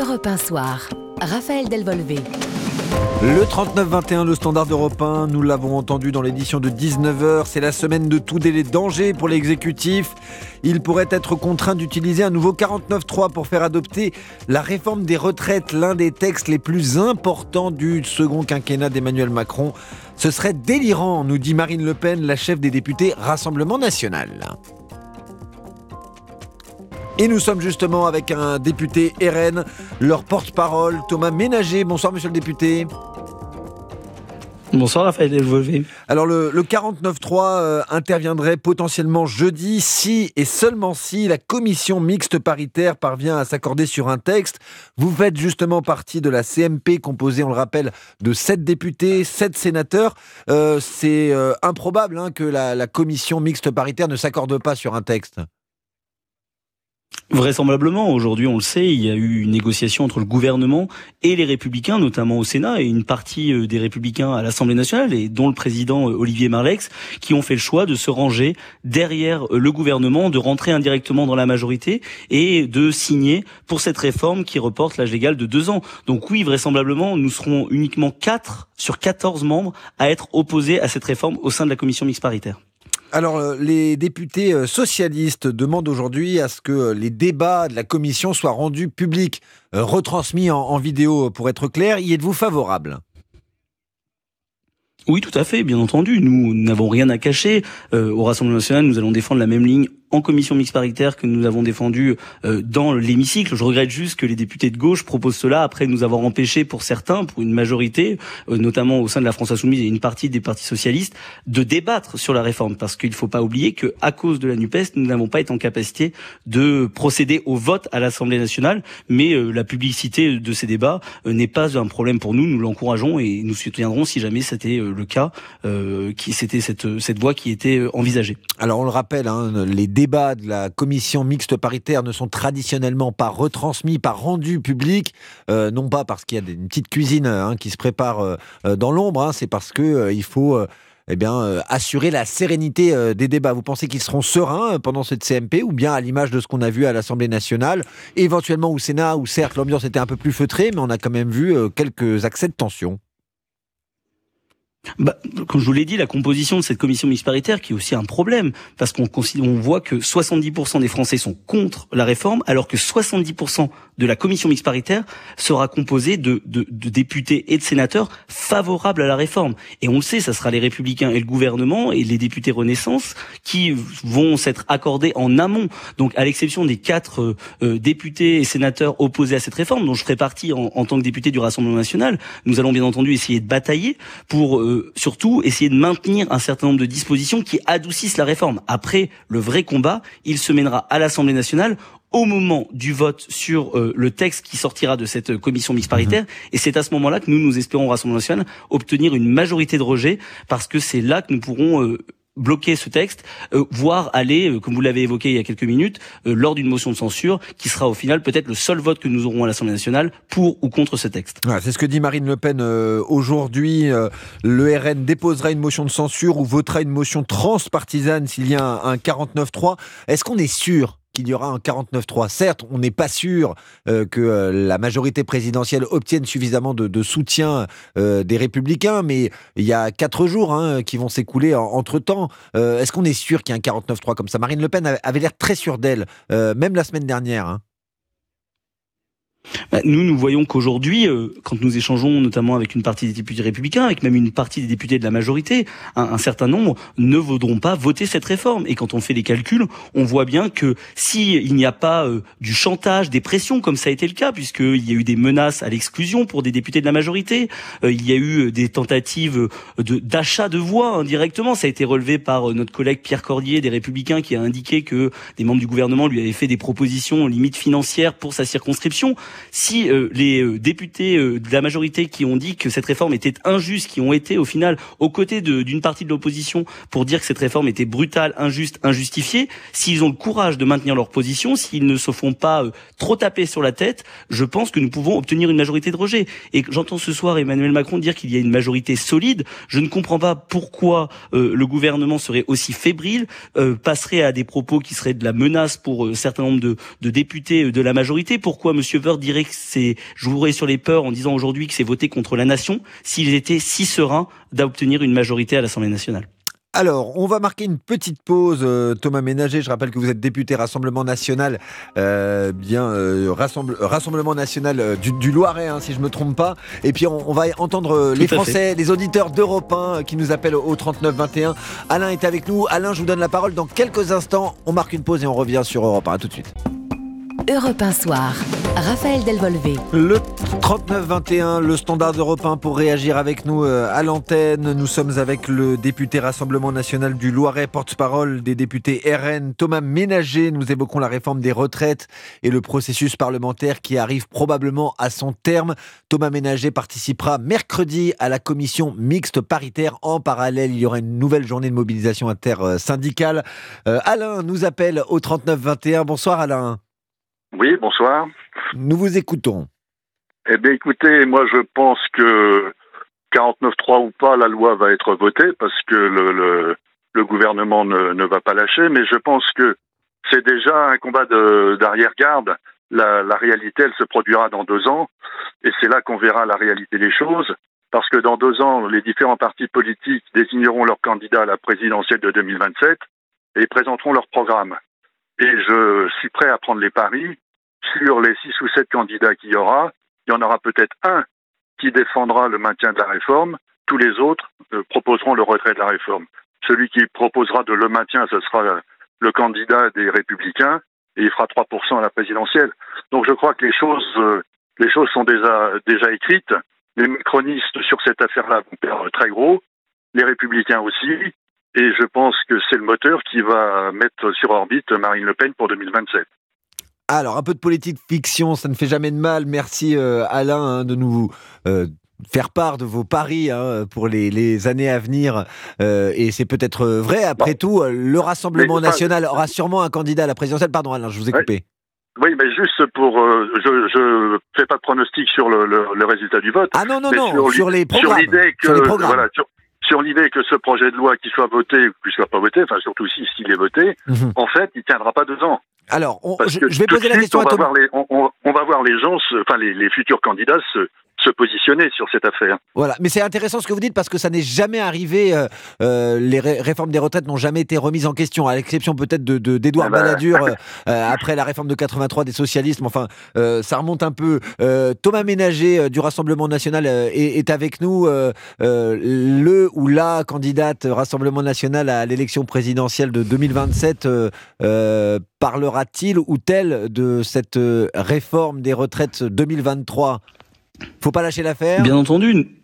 Europe 1 Soir. Raphaël Delvolvé. Le 39-21, le standard européen, nous l'avons entendu dans l'édition de 19h, c'est la semaine de tout délai danger pour l'exécutif. Il pourrait être contraint d'utiliser un nouveau 49-3 pour faire adopter la réforme des retraites, l'un des textes les plus importants du second quinquennat d'Emmanuel Macron. Ce serait délirant, nous dit Marine Le Pen, la chef des députés Rassemblement national. Et nous sommes justement avec un député RN, leur porte-parole, Thomas Ménager. Bonsoir, monsieur le député. Bonsoir Raphaël Delvolvé. Alors le, 49.3 euh, interviendrait potentiellement jeudi si et seulement si la commission mixte paritaire parvient à s'accorder sur un texte. Vous faites justement partie de la CMP composée, on le rappelle, de 7 députés, 7 sénateurs. Euh, c'est euh, improbable hein, que la commission mixte paritaire ne s'accorde pas sur un texte. Vraisemblablement, aujourd'hui, on le sait, il y a eu une négociation entre le gouvernement et les républicains, notamment au Sénat, et une partie euh, des républicains à l'Assemblée nationale, et dont le président euh, Olivier Marlex, qui ont fait le choix de se ranger derrière euh, le gouvernement, de rentrer indirectement dans la majorité et de signer pour cette réforme qui reporte l'âge légal de deux ans. Donc oui, vraisemblablement, nous serons uniquement quatre sur 14 membres à être opposés à cette réforme au sein de la commission mixte paritaire. Alors, euh, les députés euh, socialistes demandent aujourd'hui à ce que euh, les débats de la commission soient rendus publics, retransmis en, vidéo pour être clair. Y êtes-vous favorable? Oui, tout à fait, bien entendu. Nous n'avons rien à cacher. au Rassemblement national, nous allons défendre la même ligne en commission mixte paritaire que nous avons défendu euh, dans l'hémicycle. Je regrette juste que les députés de gauche proposent cela après nous avoir empêché pour certains, pour une majorité, euh, notamment au sein de la France insoumise et une partie des partis socialistes, de débattre sur la réforme. Parce qu'il ne faut pas oublier que à cause de la Nupes, nous n'avons pas été en capacité de procéder au vote à l'Assemblée nationale. Mais euh, la publicité de ces débats n'est pas un problème pour nous. Nous l'encourageons et nous soutiendrons si jamais c'était le cas, qui c'était cette cette voie qui était envisagée. Alors on le rappelle, hein, les débats de la commission mixte paritaire ne sont traditionnellement pas retransmis, pas rendus publics, euh, non pas parce qu'il y a une petite cuisine hein, qui se prépare euh, euh, dans l'ombre, hein, c'est parce que il faut eh bien, assurer la sérénité des débats. Vous pensez qu'ils seront sereins pendant cette CMP ou bien à l'image de ce qu'on a vu à l'Assemblée nationale, éventuellement au Sénat où certes l'ambiance était un peu plus feutrée, mais on a quand même vu quelques accès de tension bah, comme je vous l'ai dit, la composition de cette commission mixte paritaire qui est aussi un problème, parce qu'on on voit que 70% des Français sont contre la réforme, alors que 70% de la commission mixte paritaire sera composée de, de, de, députés et de sénateurs favorables à la réforme. Et on le sait, ça sera les Républicains et le gouvernement et les députés Renaissance qui vont s'être accordés en amont. Donc, à l'exception des quatre euh, euh, députés et sénateurs opposés à cette réforme, dont je ferai partie en, en tant que député du Rassemblement national, nous allons bien entendu essayer de batailler pour euh, surtout essayer de maintenir un certain nombre de dispositions qui adoucissent la réforme. Après, le vrai combat, il se mènera à l'Assemblée nationale au moment du vote sur euh, le texte qui sortira de cette commission mixte paritaire. Mhm. Et c'est à ce moment-là que nous, nous espérons au Rassemblement national obtenir une majorité de rejet, parce que c'est là que nous pourrons euh, bloquer ce texte, euh, voire aller, euh, comme vous l'avez évoqué il y a quelques minutes, euh, lors d'une motion de censure, qui sera au final peut-être le seul vote que nous aurons à l'Assemblée nationale pour ou contre ce texte. c'est ce que dit Marine Le Pen aujourd'hui. le RN déposera une motion de censure ou votera une motion transpartisane s'il y a un, un 49-3. Est-ce qu'on est sûr qu'il y aura un 49-3. Certes, on n'est pas sûr euh, que euh, la majorité présidentielle obtienne suffisamment de, soutien euh, des républicains, mais il y a quatre jours hein, qui vont s'écouler entre-temps. Est-ce qu'on est sûr qu'il y a un 49-3 comme ça? Marine Le Pen avait l'air très sûre d'elle, même la semaine dernière. Hein. Bah, nous, nous voyons qu'aujourd'hui, euh, quand nous échangeons notamment avec une partie des députés républicains, avec même une partie des députés de la majorité, un, certain nombre ne voudront pas voter cette réforme. Et quand on fait les calculs, on voit bien que s'il n'y a pas euh, du chantage, des pressions, comme ça a été le cas, puisqu'il y a eu des menaces à l'exclusion pour des députés de la majorité, euh, il y a eu des tentatives d'achat de, de voix indirectement, ça a été relevé par notre collègue Pierre Cordier des Républicains qui a indiqué que des membres du gouvernement lui avaient fait des propositions limites financières pour sa circonscription si euh, les euh, députés euh, de la majorité qui ont dit que cette réforme était injuste, qui ont été au final aux côtés d'une partie de l'opposition pour dire que cette réforme était brutale, injuste, injustifiée, s'ils ont le courage de maintenir leur position, s'ils ne se font pas trop taper sur la tête, je pense que nous pouvons obtenir une majorité de rejet. Et j'entends ce soir Emmanuel Macron dire qu'il y a une majorité solide. Je ne comprends pas pourquoi le gouvernement serait aussi fébrile, passerait à des propos qui seraient de la menace pour un certain nombre de, de députés de la majorité. Pourquoi Monsieur Wörth dirait c'est jouer sur les peurs en disant aujourd'hui que c'est voter contre la nation s'ils étaient si sereins d'obtenir une majorité à l'Assemblée nationale. Alors, on va marquer une petite pause. Euh, Thomas Ménager, je rappelle que vous êtes député Rassemblement National, euh, bien euh, Rassemblement National du, Loiret, hein, si je me trompe pas. Et puis on, va entendre les Français, les auditeurs d'Europe 1 qui nous appellent au 39 21. Alain est avec nous. Alain, je vous donne la parole dans quelques instants. On marque une pause et on revient sur Europe 1. À tout de suite. Europe 1 Soir, Raphaël Delvolvé. Le 39-21, le standard européen pour réagir avec nous euh, à l'antenne. Nous sommes avec le député Rassemblement National du Loiret, porte-parole des députés RN, Thomas Ménager. Nous évoquons la réforme des retraites et le processus parlementaire qui arrive probablement à son terme. Thomas Ménager participera mercredi à la commission mixte paritaire. En parallèle, il y aura une nouvelle journée de mobilisation intersyndicale. Euh, Alain nous appelle au 39-21. Bonsoir Alain. Oui, bonsoir. Nous vous écoutons. Eh bien, écoutez, moi, je pense que 49.3 ou pas, la loi va être votée parce que le, le, gouvernement ne, ne, va pas lâcher, mais je pense que c'est déjà un combat d'arrière-garde. La, la réalité, elle se produira dans deux ans, et c'est là qu'on verra la réalité des choses, parce que dans deux ans, les différents partis politiques désigneront leurs candidats à la présidentielle de 2027 et présenteront leur programme. Et je suis prêt à prendre les paris sur les six ou sept candidats qu'il y aura. Il y en aura peut-être un qui défendra le maintien de la réforme. Tous les autres euh, proposeront le retrait de la réforme. Celui qui proposera de le maintien, ce sera le candidat des Républicains et il fera 3% à la présidentielle. Donc je crois que les choses, euh, les choses sont déjà, déjà écrites. Les macronistes sur cette affaire-là vont perdre très gros, les Républicains aussi. Et je pense que c'est le moteur qui va mettre sur orbite Marine Le Pen pour 2027. Alors, un peu de politique fiction, ça ne fait jamais de mal. Merci euh, Alain hein, de nous euh, faire part de vos paris hein, pour les, années à venir. Euh, et c'est peut-être vrai, après tout, le Rassemblement national aura sûrement un candidat à la présidentielle. Pardon Alain, je vous ai coupé. Oui, mais juste pour, je ne fais pas de pronostic sur le, résultat du vote. Ah non non non, sur, les programmes. Sur l'idée que, Voilà, sur l'idée que ce projet de loi, qui soit voté ou qu'il soit pas voté, enfin surtout si s'il est voté, mhm. en fait, il tiendra pas deux ans. Alors, je, vais poser la question on à Thomas. on, on, va voir les gens, enfin les, les futurs candidats se, se positionner sur cette affaire. Voilà, mais c'est intéressant ce que vous dites parce que ça n'est jamais arrivé. Euh, euh les réformes des retraites n'ont jamais été remises en question, à l'exception peut-être de d'Edouard de, ah bah. Balladur euh, après la réforme de 83 des socialistes. Enfin, ça remonte un peu. Thomas Ménager du Rassemblement national est, est, avec nous. le ou la candidate Rassemblement national à l'élection présidentielle de 2027 parlera-t-il ou tel de cette réforme des retraites 2023 faut pas lâcher l'affaire. Bien entendu.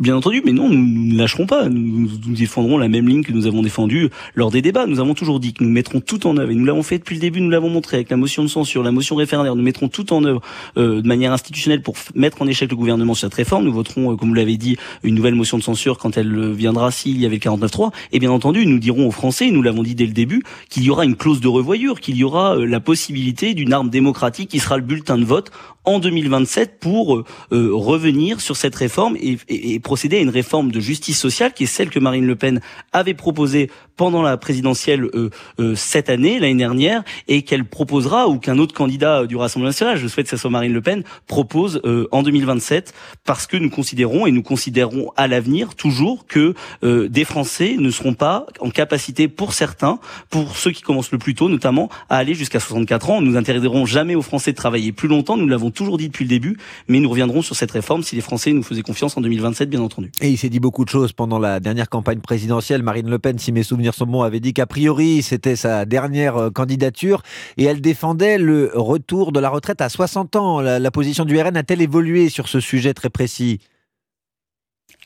Bien entendu, mais non, nous ne lâcherons pas. Nous, défendrons la même ligne que nous avons défendue lors des débats. Nous avons toujours dit que nous mettrons tout en œuvre, et nous l'avons fait depuis le début, nous l'avons montré avec la motion de censure, la motion référendaire, nous mettrons tout en œuvre euh, de manière institutionnelle pour mettre en échec le gouvernement sur cette réforme. Nous voterons, euh, comme vous l'avez dit, une nouvelle motion de censure quand elle euh, viendra s'il y avait le 49.3. Et bien entendu, nous dirons aux Français, nous l'avons dit dès le début, qu'il y aura une clause de revoyure, qu'il y aura la possibilité d'une arme démocratique qui sera le bulletin de vote en 2027 pour revenir sur cette réforme et, et procéder à une réforme de justice sociale qui est celle que Marine Le Pen avait proposée pendant la présidentielle euh, euh, cette année, l'année dernière, et qu'elle proposera ou qu'un autre candidat du Rassemblement national, je souhaite que ce soit Marine Le Pen, propose euh, en 2027, parce que nous considérons et nous considérons à l'avenir toujours que des Français ne seront pas en capacité, pour certains, pour ceux qui commencent le plus tôt, notamment, à aller jusqu'à 64 ans. Nous n'interdirons jamais aux Français de travailler plus longtemps. Nous l'avons toujours dit depuis le début, mais nous reviendrons sur cette réforme si les Français nous faisaient confiance en 2027, bien Et il s'est dit beaucoup de choses pendant la dernière campagne présidentielle. Marine Le Pen, si mes souvenirs sont bons, avait dit qu'a priori c'était sa dernière euh, candidature et elle défendait le retour de la retraite à 60 ans. La, la position du RN a-t-elle évolué sur ce sujet très précis?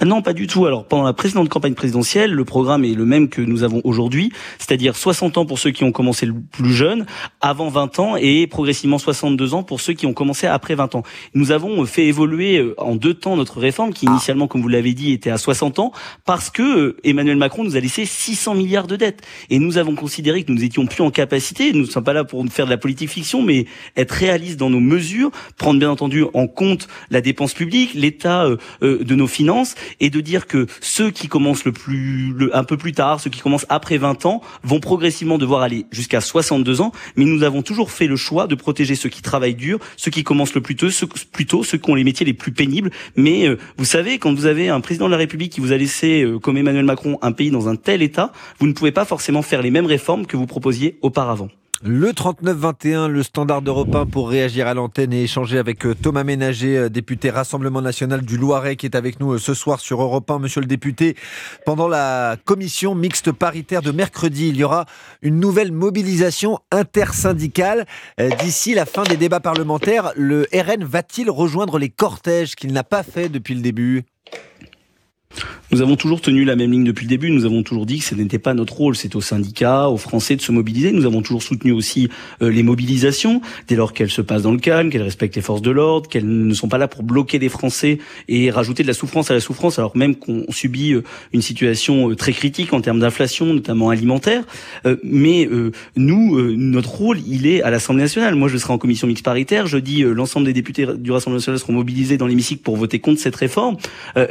Non, pas du tout. Alors, pendant la précédente campagne présidentielle, le programme est le même que nous avons aujourd'hui, c'est-à-dire 60 ans pour ceux qui ont commencé le plus jeune, avant 20 ans, et progressivement 62 ans pour ceux qui ont commencé après 20 ans. Nous avons fait évoluer euh, en deux temps notre réforme, qui initialement, comme vous l'avez dit, était à 60 ans, parce que euh, Emmanuel Macron nous a laissé 600 milliards de dettes. Et nous avons considéré que nous étions plus en capacité, nous ne sommes pas là pour faire de la politique fiction, mais être réalistes dans nos mesures, prendre bien entendu en compte la dépense publique, l'état euh, de nos finances, et de dire que ceux qui commencent le plus, le, un peu plus tard, ceux qui commencent après 20 ans, vont progressivement devoir aller jusqu'à 62 ans. Mais nous avons toujours fait le choix de protéger ceux qui travaillent dur, ceux qui commencent le plus tôt, ceux, plus tôt, ceux qui ont les métiers les plus pénibles. Mais euh, vous savez, quand vous avez un président de la République qui vous a laissé, euh, comme Emmanuel Macron, un pays dans un tel état, vous ne pouvez pas forcément faire les mêmes réformes que vous proposiez auparavant. Le 39-21, le standard européen pour réagir à l'antenne et échanger avec euh, Thomas Ménager, euh, député Rassemblement National du Loiret, qui est avec nous euh, ce soir sur Europe 1. Monsieur le député, pendant la commission mixte paritaire de mercredi, il y aura une nouvelle mobilisation intersyndicale. D'ici la fin des débats parlementaires, le RN va-t-il rejoindre les cortèges qu'il n'a pas fait depuis le début? Nous avons toujours tenu la même ligne depuis le début. Nous avons toujours dit que ce n'était pas notre rôle. C'est aux syndicats, aux Français de se mobiliser. Nous avons toujours soutenu aussi euh, les mobilisations, dès lors qu'elles se passent dans le calme, qu'elles respectent les forces de l'ordre, qu'elles ne sont pas là pour bloquer les Français et rajouter de la souffrance à la souffrance, alors même qu'on subit euh, une situation euh, très critique en termes d'inflation, notamment alimentaire. mais nous, notre rôle, il est à l'Assemblée nationale. Moi, je serai en commission mixte paritaire. Je dis l'ensemble des députés du Rassemblement national seront mobilisés dans l'hémicycle pour voter contre cette réforme.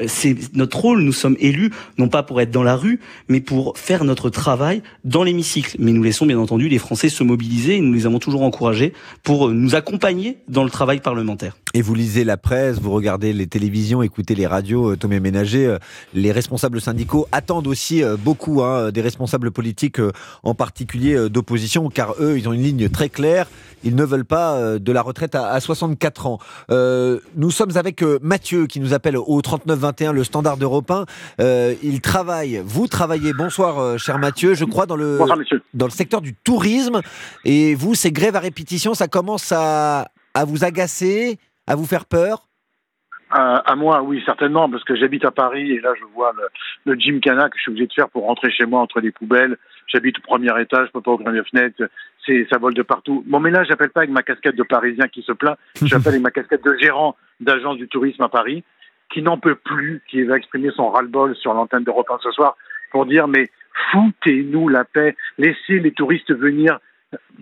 C'est notre rôle. Nous sommes élus, non pas pour être dans la rue, mais pour faire notre travail dans l'hémicycle. Mais nous laissons bien entendu les Français se mobiliser et nous les avons toujours encouragés pour nous accompagner dans le travail parlementaire. Et vous lisez la presse, vous regardez les télévisions, écoutez les radios, euh, Thomas Ménager, euh, les responsables syndicaux attendent aussi euh, beaucoup hein, des responsables politiques, en particulier d'opposition, car eux, ils ont une ligne très claire. Ils ne veulent pas de la retraite à, 64 ans. nous sommes avec Mathieu qui nous appelle au 3921, le standard européen. il travaille, vous travaillez, bonsoir cher Mathieu, je crois dans le, dans le secteur du tourisme. Et vous, ces grèves à répétition, ça commence à, à vous agacer à vous faire peur? À, moi, oui, certainement, parce que j'habite à Paris et là, je vois le, Jim Cana que je suis obligé de faire pour rentrer chez moi entre les poubelles. J'habite au premier étage, je peux pas ouvrir mes fenêtres, c'est, ça vole de partout. Bon, mais là, j'appelle pas avec ma casquette de Parisien qui se plaint, j'appelle avec ma casquette de gérant d'agence du tourisme à Paris, qui n'en peut plus, qui va exprimer son ras-le-bol sur l'antenne d'Europe 1 ce soir pour dire, mais foutez-nous la paix, laissez les touristes venir.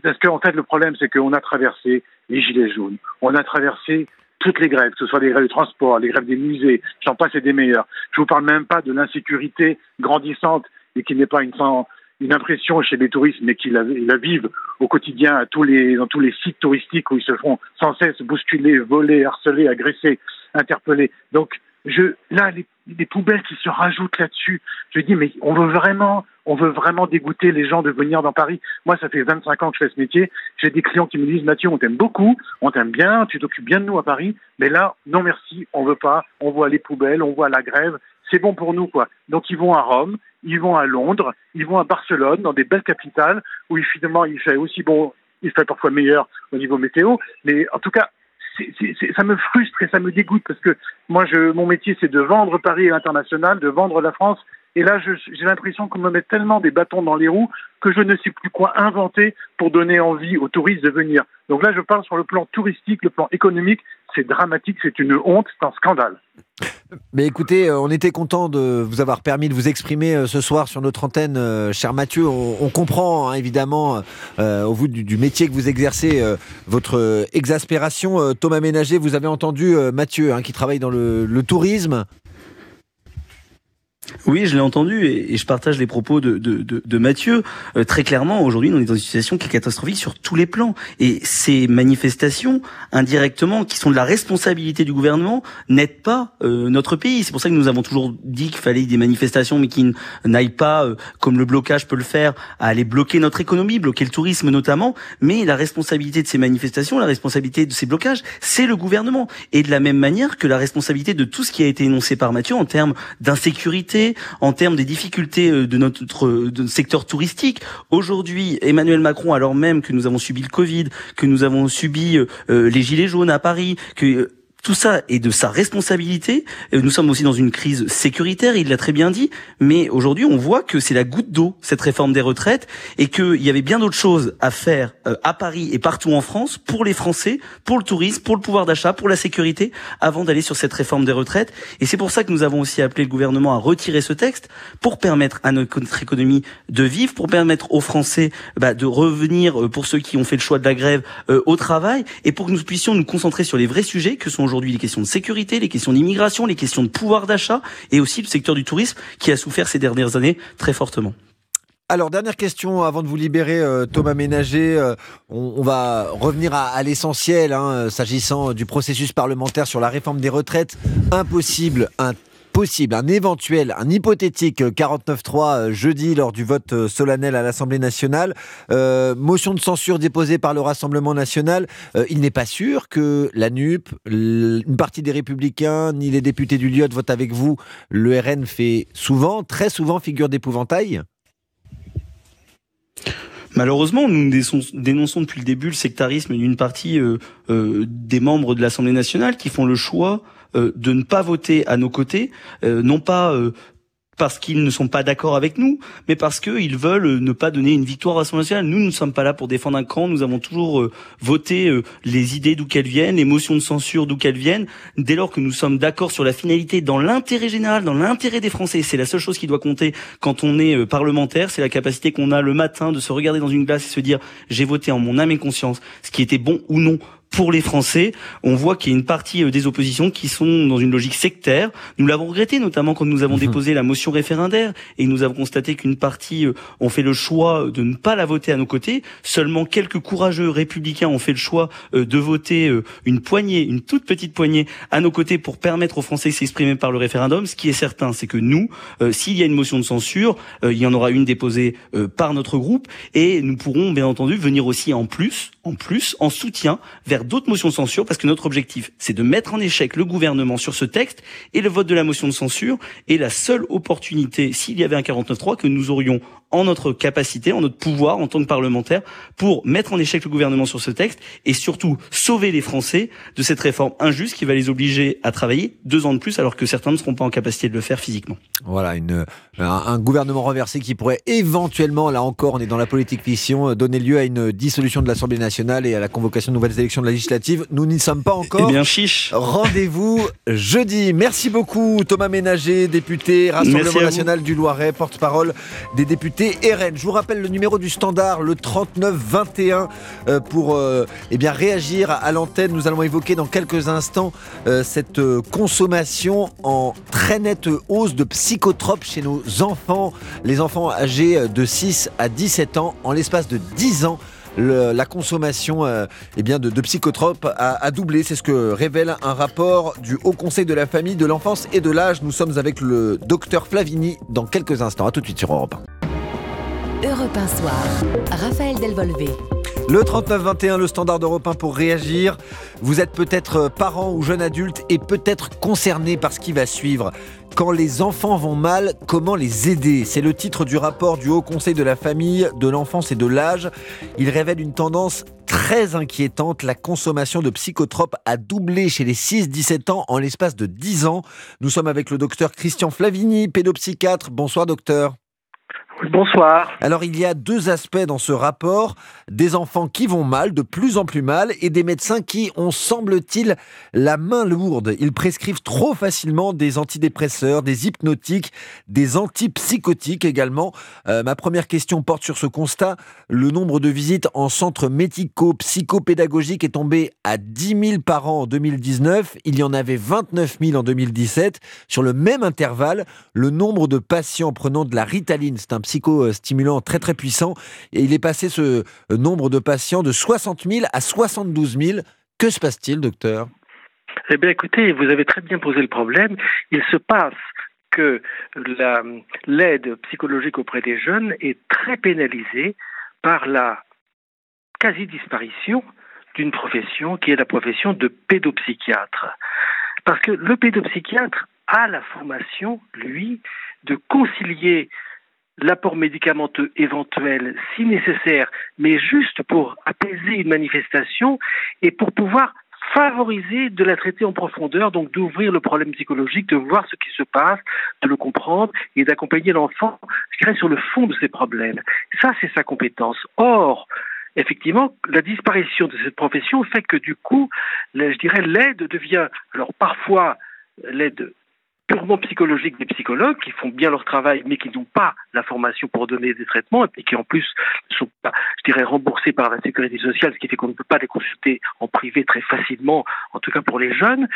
Parce qu'en en fait, le problème, c'est qu'on a traversé les gilets jaunes, on a traversé toutes les grèves, que ce soit les grèves du transport, les grèves des musées, j'en passe et des meilleurs. Je vous parle même pas de l'insécurité grandissante et qui n'est pas une, impression chez les touristes, mais qui la, la, vivent au quotidien à tous les, dans tous les sites touristiques où ils se font sans cesse bousculer, voler, harceler, agresser, interpeller. Donc, je, là, les, les poubelles qui se rajoutent là-dessus, je dis, mais on veut vraiment, on veut vraiment dégoûter les gens de venir dans Paris. Moi, ça fait 25 ans que je fais ce métier. J'ai des clients qui me disent, Mathieu, on t'aime beaucoup, on t'aime bien, tu t'occupes bien de nous à Paris, mais là, non merci, on veut pas, on voit les poubelles, on voit la grève, c'est bon pour nous, quoi. Donc, ils vont à Rome, ils vont à Londres, ils vont à Barcelone, dans des belles capitales, où finalement, il fait aussi bon, il fait parfois meilleur au niveau météo, mais en tout cas, ça me frustre et ça me dégoûte parce que moi, mon métier, c'est de vendre Paris à l'international, de vendre la France. Et là, j'ai l'impression qu'on me met tellement des bâtons dans les roues que je ne sais plus quoi inventer pour donner envie aux touristes de venir. Donc là, je parle sur le plan touristique, le plan économique. C'est dramatique, c'est une honte, c'est un scandale. Mais écoutez, euh, on était content de vous avoir permis de vous exprimer euh, ce soir sur notre antenne, euh, cher Mathieu. On, comprend hein, évidemment, au vu du, métier que vous exercez, votre exaspération. Thomas Ménager, vous avez entendu Mathieu, hein, qui travaille dans le tourisme. Oui, je l'ai entendu et, je partage les propos de, de, de, de Mathieu. Euh, très clairement, aujourd'hui, on est dans une situation qui est catastrophique sur tous les plans. Et ces manifestations, indirectement, qui sont de la responsabilité du gouvernement, n'aident pas euh, notre pays. C'est pour ça que nous avons toujours dit qu'il fallait des manifestations, mais qui n'aillent pas, euh, comme le blocage peut le faire, à aller bloquer notre économie, bloquer le tourisme notamment. Mais la responsabilité de ces manifestations, la responsabilité de ces blocages, c'est le gouvernement. Et de la même manière que la responsabilité de tout ce qui a été énoncé par Mathieu en termes d'insécurité, en termes des difficultés euh, de notre, secteur touristique. Aujourd'hui, Emmanuel Macron, alors même que nous avons subi le Covid, que nous avons subi euh, euh, les gilets jaunes à Paris, que tout ça est de sa responsabilité. Nous sommes aussi dans une crise sécuritaire, il l'a très bien dit, mais aujourd'hui on voit que c'est la goutte d'eau, cette réforme des retraites, et qu'il y avait bien d'autres choses à faire euh, à Paris et partout en France pour les Français, pour le tourisme, pour le pouvoir d'achat, pour la sécurité, avant d'aller sur cette réforme des retraites. Et c'est pour ça que nous avons aussi appelé le gouvernement à retirer ce texte, pour permettre à notre économie de vivre, pour permettre aux Français bah, de revenir, euh, pour ceux qui ont fait le choix de la grève, euh, au travail, et pour que nous puissions nous concentrer sur les vrais sujets que sont aujourd'hui les questions de sécurité, les questions d'immigration, les questions de pouvoir d'achat et aussi le secteur du tourisme qui a souffert ces dernières années très fortement. Alors, dernière question avant de vous libérer, euh, Thomas Ménager. Euh, on, va revenir à, l'essentiel, hein, s'agissant du processus parlementaire sur la réforme des retraites. Impossible, un éventuel, un hypothétique 49-3 euh, jeudi lors du vote euh, solennel à l'Assemblée nationale. Euh, motion de censure déposée par le Rassemblement national. il n'est pas sûr que la NUP, une partie des Républicains, ni les députés du Lyot votent avec vous. Le RN fait souvent, très souvent, figure d'épouvantail Malheureusement, nous dénonçons depuis le début le sectarisme d'une partie des membres de l'Assemblée nationale qui font le choix euh, de ne pas voter à nos côtés, euh, non pas euh, parce qu'ils ne sont pas d'accord avec nous, mais parce qu'ils veulent ne pas donner une victoire à l'Assemblée nationale. Nous, ne sommes pas là pour défendre un camp. Nous avons toujours voté les idées d'où qu'elles viennent, les motions de censure d'où qu'elles viennent, dès lors que nous sommes d'accord sur la finalité dans l'intérêt général, dans l'intérêt des Français. C'est la seule chose qui doit compter quand on est parlementaire. C'est la capacité qu'on a le matin de se regarder dans une glace et se dire j'ai voté en mon âme et conscience ce qui était bon ou non pour les Français. On voit qu'il y a une partie euh, des oppositions qui sont dans une logique sectaire. Nous l'avons regretté, notamment quand nous avons mhm. déposé la motion référendaire et nous avons constaté qu'une partie euh, ont fait le choix de ne pas la voter à nos côtés. Seulement quelques courageux républicains ont fait le choix euh, de voter une poignée, une toute petite poignée à nos côtés pour permettre aux Français de s'exprimer par le référendum. Ce qui est certain, c'est que nous, s'il y a une motion de censure, il y en aura une déposée par notre groupe et nous pourrons bien entendu venir aussi en plus, en plus, en soutien vers d'autres motions de censure parce que notre objectif, c'est de mettre en échec le gouvernement sur ce texte et le vote de la motion de censure est la seule opportunité, s'il y avait un 49.3, que nous aurions en notre capacité, en notre pouvoir en tant que parlementaire pour mettre en échec le gouvernement sur ce texte et surtout sauver les Français de cette réforme injuste qui va les obliger à travailler deux ans de plus alors que certains ne seront pas en capacité de le faire physiquement. Voilà, une, un, gouvernement renversé qui pourrait éventuellement, là encore, on est dans la politique fiction, donner lieu à une dissolution de l'Assemblée nationale et à la convocation de nouvelles élections de législatives. Nous n'y sommes pas encore. Eh bien, chiche. Rendez-vous jeudi. Merci beaucoup, Thomas Ménager, député Rassemblement national du Loiret, porte-parole des députés RN. Je vous rappelle le numéro du standard, le 3921, euh, pour euh, eh bien, réagir à l'antenne. Nous allons évoquer dans quelques instants euh, cette consommation en très nette hausse de psychotropes chez nos enfants, les enfants âgés de 6 à 17 ans, en l'espace de 10 ans. La consommation eh bien de, psychotropes a, doublé. C'est ce que révèle un rapport du Haut Conseil de la famille, de l'enfance et de l'âge. Nous sommes avec le docteur Flavini dans quelques instants. A tout de suite sur Europe 1. Europe 1 Soir. Raphaël Delvolvé. Le 39-21, le standard d'Europe 1 pour réagir. Vous êtes peut-être parent ou jeune adulte et peut-être concerné par ce qui va suivre. Quand les enfants vont mal, comment les aider? C'est le titre du rapport du Haut Conseil de la famille, de l'enfance et de l'âge. Il révèle une tendance très inquiétante. La consommation de psychotropes a doublé chez les 6-17 ans en l'espace de 10 ans. Nous sommes avec le docteur Christian Flavini, pédopsychiatre. Bonsoir docteur. Bonsoir. Alors il y a deux aspects dans ce rapport, des enfants qui vont mal, de plus en plus mal, et des médecins qui ont, semble-t-il, la main lourde. Ils prescrivent trop facilement des antidépresseurs, des hypnotiques, des antipsychotiques également. Euh, ma première question porte sur ce constat. Le nombre de visites en centre médico-psychopédagogique est tombé à 10 000 par an en 2019. Il y en avait 29 000 en 2017. Sur le même intervalle, le nombre de patients prenant de la ritaline, c'est un psychostimulant très très puissant. Et il est passé ce nombre de patients de 60 000 à 72 000. Que se passe-t-il, docteur? Eh bien, écoutez, vous avez très bien posé le problème. Il se passe que l'aide psychologique auprès des jeunes est très pénalisée par la quasi-disparition d'une profession qui est la profession de pédopsychiatre. Parce que le pédopsychiatre a la formation, lui, de concilier l'apport médicamenteux éventuel si nécessaire, mais juste pour apaiser une manifestation et pour pouvoir favoriser de la traiter en profondeur, donc d'ouvrir le problème psychologique, de voir ce qui se passe, de le comprendre et d'accompagner l'enfant, je dirais, sur le fond de ses problèmes. Ça, c'est sa compétence. Or, effectivement, la disparition de cette profession fait que du coup, je dirais, l'aide devient, alors parfois, l'aide purement psychologiques des psychologues qui font bien leur travail mais qui n'ont pas la formation pour donner des traitements et qui en plus ne sont pas, je dirais, remboursés par la sécurité sociale, ce qui fait qu'on ne peut pas les consulter en privé très facilement, en tout cas pour les jeunes.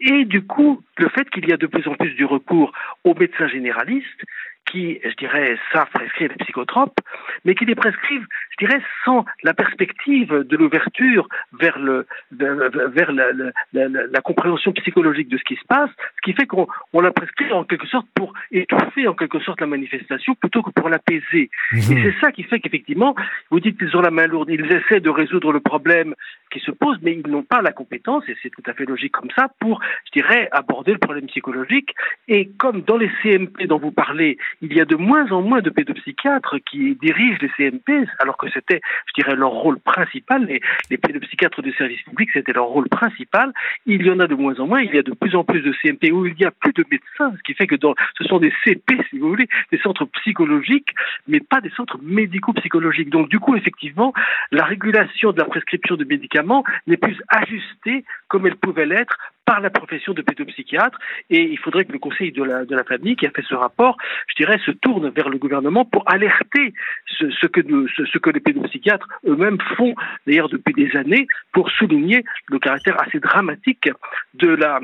Et du coup, le fait qu'il y a de plus en plus du recours aux médecins généralistes, qui, je dirais, savent prescrire les psychotropes, mais qui les prescrivent, je dirais, sans la perspective de l'ouverture vers, le, vers la, la, la, compréhension psychologique de ce qui se passe, ce qui fait qu'on on la prescrit en quelque sorte pour étouffer en quelque sorte la manifestation plutôt que pour l'apaiser. Mmh. Et c'est ça qui fait qu'effectivement, vous dites qu'ils ont la main lourde, ils essaient de résoudre le problème qui se pose, mais ils n'ont pas la compétence, et c'est tout à fait logique comme ça, pour, je dirais, aborder le problème psychologique. Et comme dans les CMP dont vous parlez, il y a de moins en moins de pédopsychiatres qui dirigent les CMP, alors que c'était, je dirais, leur rôle principal. Les, pédopsychiatres du service public, c'était leur rôle principal. Il y en a de moins en moins. Il y a de plus en plus de CMP où il n'y a plus de médecins, ce qui fait que ce sont des CP, si vous voulez, des centres psychologiques, mais pas des centres médico-psychologiques. Donc, du coup, effectivement, la régulation de la prescription de médicaments n'est plus ajustée comme elle pouvait l'être par la profession de pédopsychiatre. Et il faudrait que le conseil de la, famille qui a fait ce rapport, je dirais, se tourne vers le gouvernement pour alerter ce, que, ce, que les pédopsychiatres eux-mêmes font d'ailleurs depuis des années pour souligner le caractère assez dramatique de la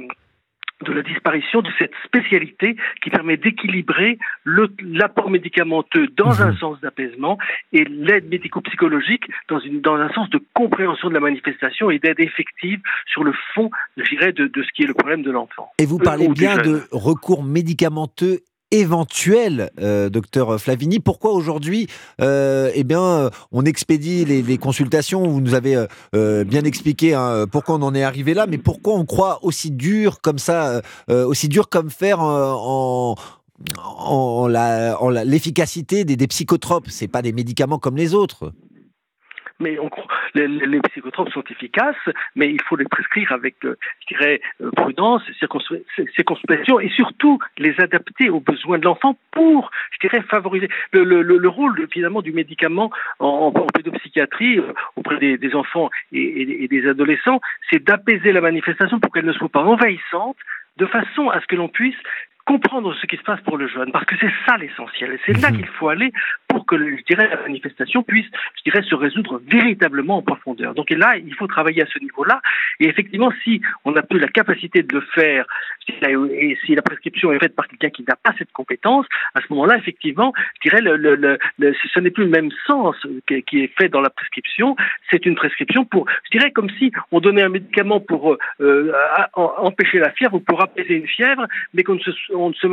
de la disparition de cette spécialité qui permet d'équilibrer l'apport médicamenteux dans un mhm. sens d'apaisement et l'aide médico-psychologique dans, une, dans un sens de compréhension de la manifestation et d'aide effective sur le fond, je dirais, de, de ce qui est le problème de l'enfant. Et vous parlez bien de recours médicamenteux éventuel, euh, docteur Flavini. Pourquoi aujourd'hui, euh, eh bien, on expédie les, consultations? Vous nous avez euh, bien expliqué hein, pourquoi on en est arrivé là, mais pourquoi on croit aussi dur comme ça, aussi dur comme faire en, en l'efficacité des, des psychotropes? C'est pas des médicaments comme les autres mais on, les, les, psychotropes sont efficaces, mais il faut les prescrire avec, euh, je dirais, euh, prudence, circonspection et surtout les adapter aux besoins de l'enfant pour, je dirais, favoriser le, le, le rôle finalement du médicament en, en pédopsychiatrie euh, auprès des, des enfants et, et, et, des adolescents, c'est d'apaiser la manifestation pour qu'elle ne soit pas envahissante, de façon à ce que l'on puisse comprendre ce qui se passe pour le jeune, parce que c'est ça l'essentiel. C'est là mhm. qu'il faut aller pour que, je dirais, la manifestation puisse, je dirais, se résoudre véritablement en profondeur. Donc là, il faut travailler à ce niveau-là. Et effectivement, si on n'a plus la capacité de le faire, et si la prescription est faite par quelqu'un qui n'a pas cette compétence, à ce moment-là, effectivement, je dirais, le, le, le, ce n'est plus le même sens qui est fait dans la prescription. C'est une prescription pour, je dirais, comme si on donnait un médicament pour euh, empêcher la fièvre ou pour apaiser une fièvre, mais qu'on ne se on ne se,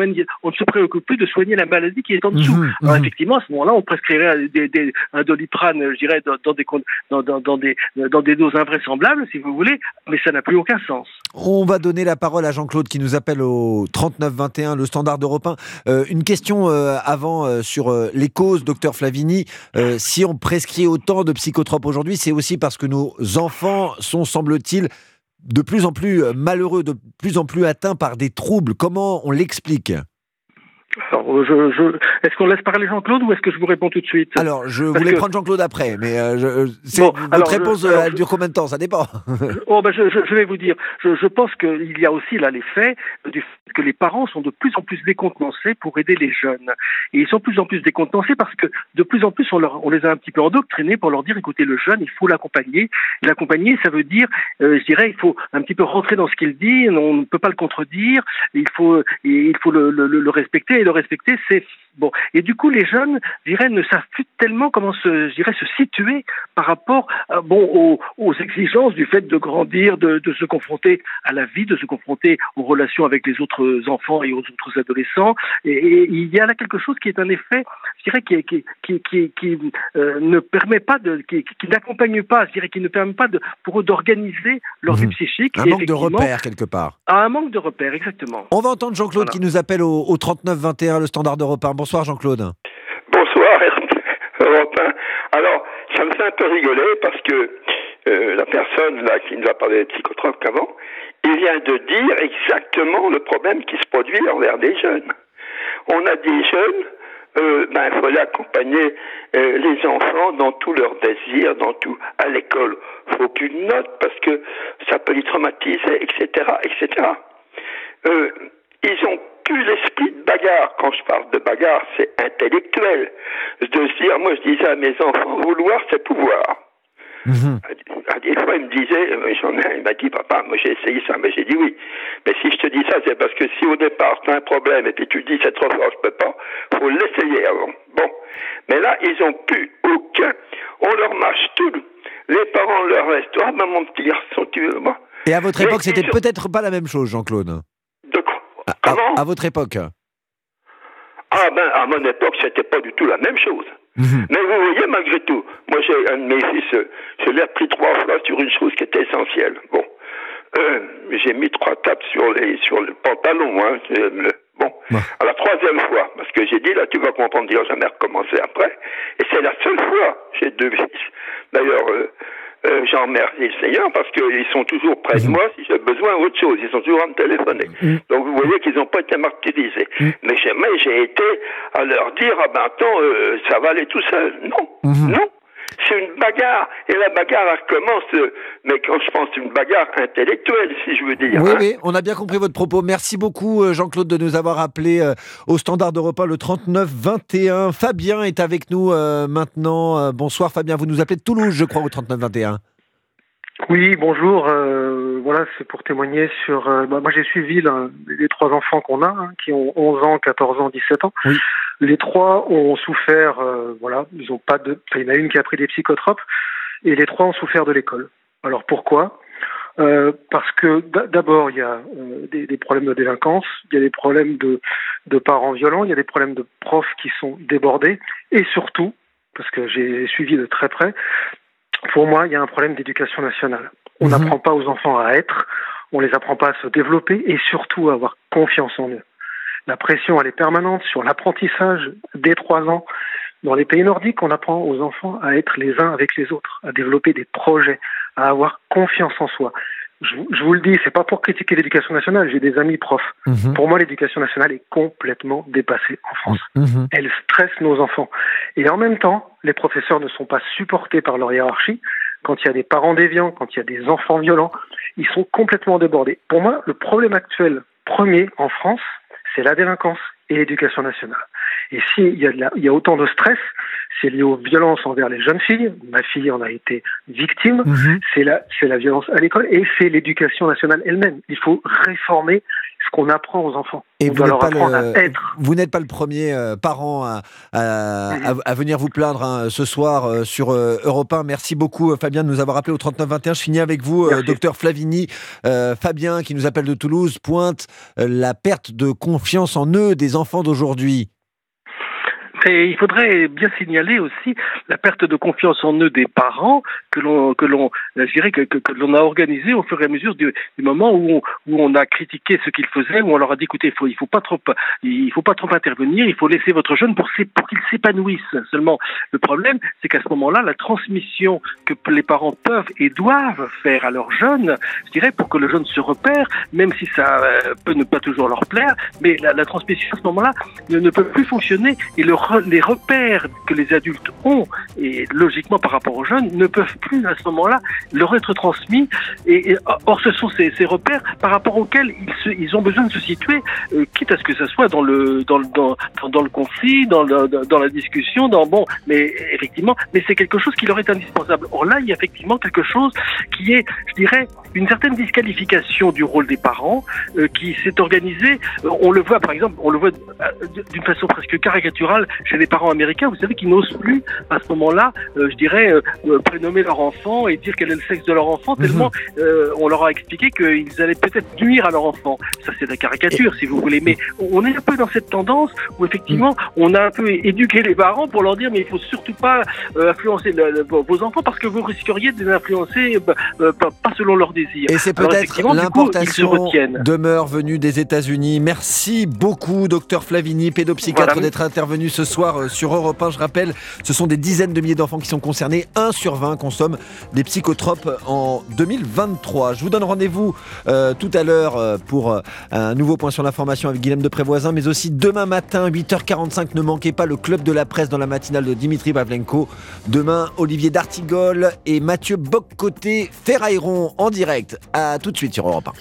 on ne se préoccupe plus de soigner la maladie qui est en dessous. Mhm, Alors, mhm. effectivement, à ce on prescrirait un doliprane, je dirais, dans, des, doses invraisemblables, si vous voulez, mais ça n'a plus aucun sens. On va donner la parole à Jean-Claude qui nous appelle au 3921, le standard d'Europe 1. Euh, une question euh, avant euh, sur les causes, docteur Flavini. si on prescrit autant de psychotropes aujourd'hui, c'est aussi parce que nos enfants sont, semble-t-il, de plus en plus euh, malheureux, de plus en plus atteints par des troubles. Comment on l'explique? Alors, je, je... Est-ce qu'on laisse parler Jean-Claude ou est-ce que je vous réponds tout de suite Alors, je voulais prendre Jean-Claude après, mais euh, je, euh, votre réponse, euh, elle dure combien de temps? Ça dépend. oh, ben, je, je, vais vous dire. Je, pense qu'il y a aussi là l'effet du fait que les parents sont de plus en plus décontenancés pour aider les jeunes. Et ils sont de plus en plus décontenancés parce que de plus en plus, on, leur, on les a un petit peu endoctrinés pour leur dire, écoutez, le jeune, il faut l'accompagner. L'accompagner, ça veut dire, je dirais, il faut un petit peu rentrer dans ce qu'il dit, on ne peut pas le contredire, il faut, il faut le, le, le respecter le respecter, c'est bon. Et du coup, les jeunes, je dirais, ne savent plus tellement comment se, je dirais, se situer par rapport, euh, bon, aux, exigences du fait de grandir, de, se confronter à la vie, de se confronter aux relations avec les autres enfants et aux autres adolescents. Et, il y a là quelque chose qui est un effet, je dirais, qui, qui, qui, qui euh, ne permet pas de, qui, n'accompagne pas, je dirais, qui ne permet pas de, pour eux d'organiser leur vie mmh. psychique. Un manque de repères quelque part. Un manque de repères, exactement. On va entendre Jean-Claude qui nous appelle au, au 39 21, le standard de repas. Bonsoir Jean-Claude. Bonsoir Europe Alors, ça me fait un peu rigoler parce que euh, la personne là qui nous a parlé de psychotropes qu'avant, il vient de dire exactement le problème qui se produit envers des jeunes. On a des jeunes, euh, ben il faut accompagner euh, les enfants dans tous leurs désirs, dans tout. À l'école, faut qu'une note parce que ça peut les traumatiser, etc., etc. Euh, ils ont plus l'esprit de bagarre. Quand je parle de bagarre, c'est intellectuel. De se dire, moi je disais à mes enfants, vouloir c'est pouvoir. Mhm. Des fois, il me disait, euh, j'en ai, il m'a dit, papa, moi j'ai essayé ça, mais j'ai dit oui. Mais si je te dis ça, c'est parce que si au départ tu as un problème et puis tu te dis c'est trop fort, je peux pas, faut l'essayer avant. Bon. Mais là, ils ont plus aucun. On leur marche tout. Les parents leur restent, ah ben mon petit garçon, tu veux moi. Et à votre époque, c'était peut-être pas la même chose, Jean-Claude. Quoi À, Comment à votre époque. Ah ben, à mon époque, c'était pas du tout la même chose. Mhm. Mais vous voyez, malgré tout, moi j'ai un de mes fils, euh, je l'ai appris trois fois sur une chose qui était essentielle. Bon, euh, j'ai mis trois tapes sur les sur le pantalon, hein. je- le- bon, Ouais. à la troisième fois, parce que j'ai dit là, tu vas comprendre, va jamais recommencer après. Et c'est la seule fois, j'ai deux fils. D'ailleurs, euh, euh, j'en remercie le Seigneur parce qu'ils sont toujours près de Mhm. moi si j'ai besoin d'autre chose. Ils sont toujours à me téléphoner. Mhm. Donc vous voyez qu'ils n'ont pas été martyrisés. Mhm. Mais jamais j'ai été à leur dire ah ben attends euh, ça va aller tout seul. Non, non. C'est une bagarre et la bagarre elle recommence. euh, mais quand je pense une bagarre intellectuelle si je veux dire. Oui, hein. oui, on a bien compris votre propos. Merci beaucoup, euh, Jean-Claude, de nous avoir appelé euh, au standard de repas le 39 21. Fabien est avec nous euh, maintenant. Euh, bonsoir, Fabien. Vous nous appelez de Toulouse, je crois, au 39 21. Oui, bonjour. Voilà, c'est pour témoigner sur. euh, bah, moi, j'ai suivi là, les trois enfants qu'on a, hein, qui ont 11 ans, 14 ans, 17 ans. Oui. Les trois ont souffert. euh, voilà, ils ont pas de. enfin, il y en a une qui a pris des psychotropes, et les trois ont souffert de l'école. Alors pourquoi? Euh, Parce que d'abord, il y a euh, des, des problèmes de délinquance, il y a des problèmes de, de parents violents, il y a des problèmes de profs qui sont débordés, et surtout, parce que j'ai suivi de très près, pour moi, il y a un problème d'éducation nationale. On Mhm. n'apprend pas aux enfants à être, on les apprend pas à se développer et surtout à avoir confiance en eux. La pression, elle est permanente sur l'apprentissage dès trois ans. Dans les pays nordiques, on apprend aux enfants à être les uns avec les autres, à développer des projets, à avoir confiance en soi. Je, vous- je vous le dis, c'est pas pour critiquer l'éducation nationale. J'ai des amis profs. Mhm. Pour moi, l'éducation nationale est complètement dépassée en France Mhm. elle stresse nos enfants. Et en même temps, les professeurs ne sont pas supportés par leur hiérarchie. Quand il y a des parents déviants, quand il y a des enfants violents, ils sont complètement débordés. Pour moi, le problème actuel premier en France, c'est la délinquance et l'éducation nationale. Et s'il y, a de la- il y a autant de stress, c'est lié aux violences envers les jeunes filles. Ma fille en a été victime. Mhm. C'est la, c'est la violence à l'école et c'est l'éducation nationale elle-même. Il faut réformer ce qu'on apprend aux enfants. Et On vous n'êtes pas le- pas premier euh, parent à, à- à- à venir vous plaindre hein, ce soir euh, sur euh, Europe 1. Merci beaucoup, euh, Fabien, de nous avoir appelé au 3921. Je finis avec vous, docteur Flavini. Fabien, qui nous appelle de Toulouse, pointe la perte de confiance en eux des enfants d'aujourd'hui. Et il faudrait bien signaler aussi la perte de confiance en eux des parents que l'on, que l'on, que, que, que l'on a organisé au fur et à mesure du, du moment où on, où on a critiqué ce qu'ils faisaient, où on leur a dit écoutez, faut, il faut pas trop, il faut pas trop intervenir, il faut laisser votre jeune pour, pour qu'il s'épanouisse. Seulement, le problème, c'est qu'à ce moment-là, la transmission que les parents peuvent et doivent faire à leurs jeunes, je dirais, pour que le jeune se repère, même si ça euh, peut ne pas toujours leur plaire, mais la, la transmission à ce moment-là ne, ne peut plus fonctionner et le les repères que les adultes ont, et logiquement par rapport aux jeunes, ne peuvent plus à ce moment-là leur être transmis. Or, ce sont ces, repères par rapport auxquels ils, ont besoin de se situer, euh, quitte à ce que ça soit dans le conflit, dans, dans la discussion, dans bon, mais effectivement, mais c'est quelque chose qui leur est indispensable. Or là, il y a effectivement quelque chose qui est, je dirais, une certaine disqualification du rôle des parents euh, qui s'est organisée. Euh, on le voit par exemple, on le voit euh, d'une façon presque caricaturale chez les parents américains, vous savez, qui n'osent plus à ce moment-là, euh, je dirais, euh, prénommer leur enfant et dire quel est le sexe de leur enfant, tellement euh, on leur a expliqué qu'ils allaient peut-être nuire à leur enfant. Ça, c'est de la caricature, si vous voulez. Mais on est un peu dans cette tendance où effectivement, on a un peu éduqué les parents pour leur dire, mais il faut surtout pas influencer le- le- vos enfants parce que vous risqueriez de les influencer euh, pas, selon leurs Et c'est peut-être l'importation retiennent. demeure venue des États-Unis. Merci beaucoup, docteur Flavini, pédopsychiatre, Voilà. d'être intervenu ce soir euh, sur Europe 1. Je rappelle, ce sont des dizaines de milliers d'enfants qui sont concernés. 1 sur 20 consomme des psychotropes en 2023. Je vous donne rendez-vous euh, tout à l'heure euh, pour euh, un nouveau point sur l'information avec Guillaume de Prévoisin, mais aussi demain matin, 8h45. Ne manquez pas le club de la presse dans la matinale de Dimitri Pavlenko. Demain, Olivier D'Artigol et Mathieu Boccoté ferrailleront en direct. À tout de suite sur Europe 1.